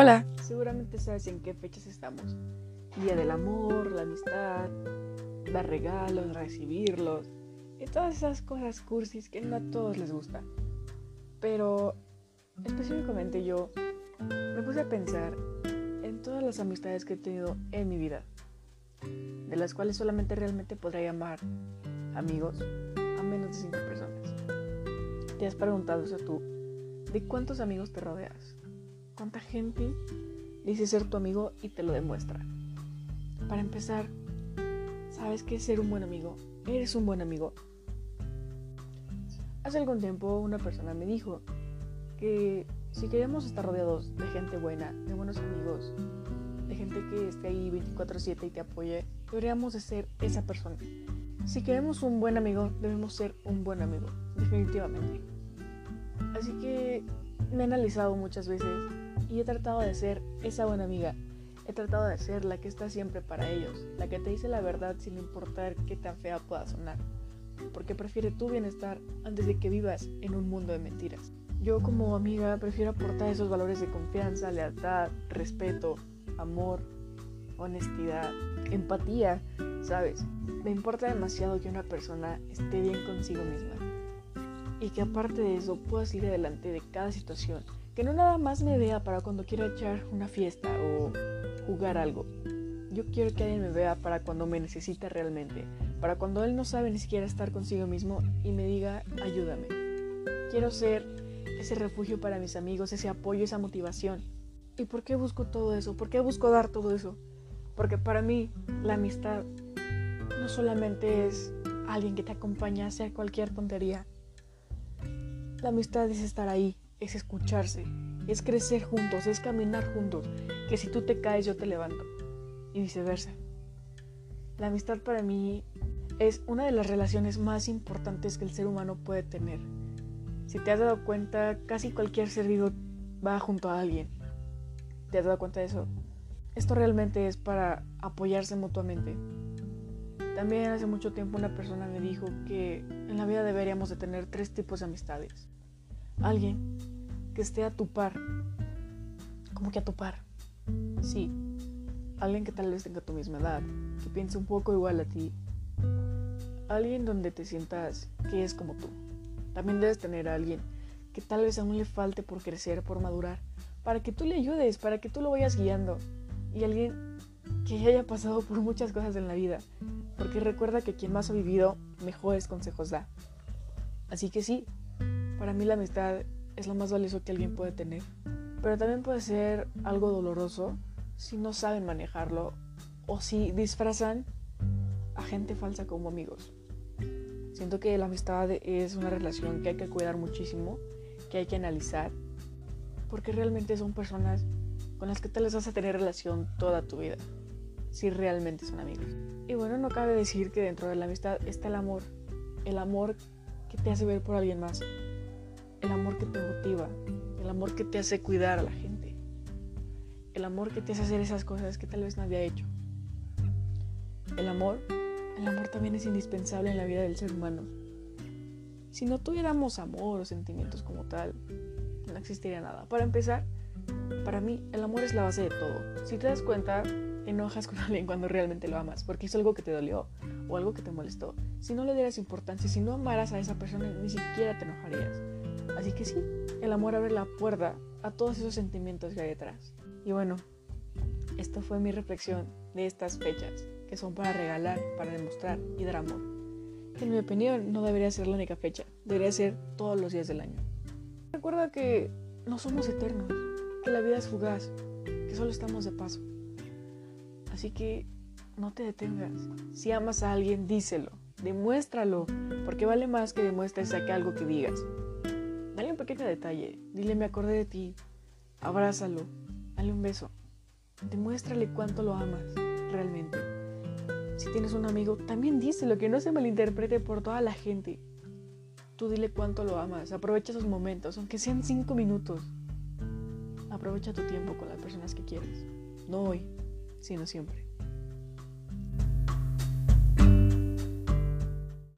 Hola, seguramente sabes en qué fechas estamos. Día del amor, la amistad, dar regalos, recibirlos y todas esas cosas cursis que no a todos les gustan. Pero específicamente yo me puse a pensar en todas las amistades que he tenido en mi vida, de las cuales solamente realmente podría llamar amigos a menos de 5 personas. ¿Te has preguntado eso tú? ¿De cuántos amigos te rodeas? ¿Cuánta gente dice ser tu amigo y te lo demuestra? Para empezar, ¿sabes qué es ser un buen amigo? ¿Eres un buen amigo? Hace algún tiempo una persona me dijo que si queremos estar rodeados de gente buena, de buenos amigos, de gente que esté ahí 24/7 y te apoye, deberíamos de ser esa persona. Si queremos un buen amigo, debemos ser un buen amigo, definitivamente. Así que me he analizado muchas veces y he tratado de ser esa buena amiga. He tratado de ser la que está siempre para ellos, la que te dice la verdad sin importar qué tan fea pueda sonar, porque prefiere tu bienestar antes de que vivas en un mundo de mentiras. Yo como amiga prefiero aportar esos valores de confianza, lealtad, respeto, amor, honestidad, empatía, ¿sabes? Me importa demasiado que una persona esté bien consigo misma y que aparte de eso pueda salir adelante de cada situación que no nada más me vea para cuando quiera echar una fiesta o jugar algo. Yo quiero que alguien me vea para cuando me necesita realmente, para cuando él no sabe ni siquiera estar consigo mismo y me diga ayúdame. Quiero ser ese refugio para mis amigos, ese apoyo, esa motivación. ¿Y por qué busco todo eso? ¿Por qué busco dar todo eso? Porque para mí la amistad no solamente es alguien que te acompaña a cualquier tontería. La amistad es estar ahí, es escucharse, es crecer juntos, es caminar juntos, que si tú te caes yo te levanto y viceversa. La amistad para mí es una de las relaciones más importantes que el ser humano puede tener. Si te has dado cuenta, casi cualquier ser vivo va junto a alguien. ¿Te has dado cuenta de eso? Esto realmente es para apoyarse mutuamente. También hace mucho tiempo una persona me dijo que en la vida deberíamos de tener tres tipos de amistades. Alguien que esté a tu par. Como que a tu par. Sí. Alguien que tal vez tenga tu misma edad, que piense un poco igual a ti. Alguien donde te sientas que es como tú. También debes tener a alguien que tal vez aún le falte por crecer, por madurar, para que tú le ayudes, para que tú lo vayas guiando. Y alguien que haya pasado por muchas cosas en la vida, porque recuerda que quien más ha vivido, mejores consejos da. Así que sí, para mí la amistad es lo más valioso que alguien puede tener. Pero también puede ser algo doloroso si no saben manejarlo o si disfrazan a gente falsa como amigos. Siento que la amistad es una relación que hay que cuidar muchísimo, que hay que analizar, porque realmente son personas con las que te les vas a tener relación toda tu vida, si realmente son amigos. Y bueno, no cabe decir que dentro de la amistad está el amor, el amor que te hace ver por alguien más, el amor que te motiva, el amor que te hace cuidar a la gente, el amor que te hace hacer esas cosas que tal vez nadie ha hecho. El amor, el amor también es indispensable en la vida del ser humano. Si no tuviéramos amor o sentimientos como tal, no existiría nada. Para empezar, para mí el amor es la base de todo. Si te das cuenta, enojas con alguien cuando realmente lo amas, porque hizo algo que te dolió o algo que te molestó. Si no le dieras importancia, si no amaras a esa persona, ni siquiera te enojarías. Así que sí, el amor abre la puerta a todos esos sentimientos que hay detrás. Y bueno, esta fue mi reflexión de estas fechas, que son para regalar, para demostrar y dar amor. En mi opinión, no debería ser la única fecha, debería ser todos los días del año. Recuerda que no somos eternos, que la vida es fugaz, que solo estamos de paso. Así que no te detengas. Si amas a alguien, díselo, demuéstralo, porque vale más que demuestres a que algo que digas. Dale un pequeño detalle. Dile me acordé de ti. Abrázalo. Dale un beso. Demuéstrale cuánto lo amas realmente. Si tienes un amigo, también díselo, que no se malinterprete por toda la gente. Tú dile cuánto lo amas. Aprovecha esos momentos, aunque sean cinco minutos. Aprovecha tu tiempo con las personas que quieres. No hoy, sino siempre.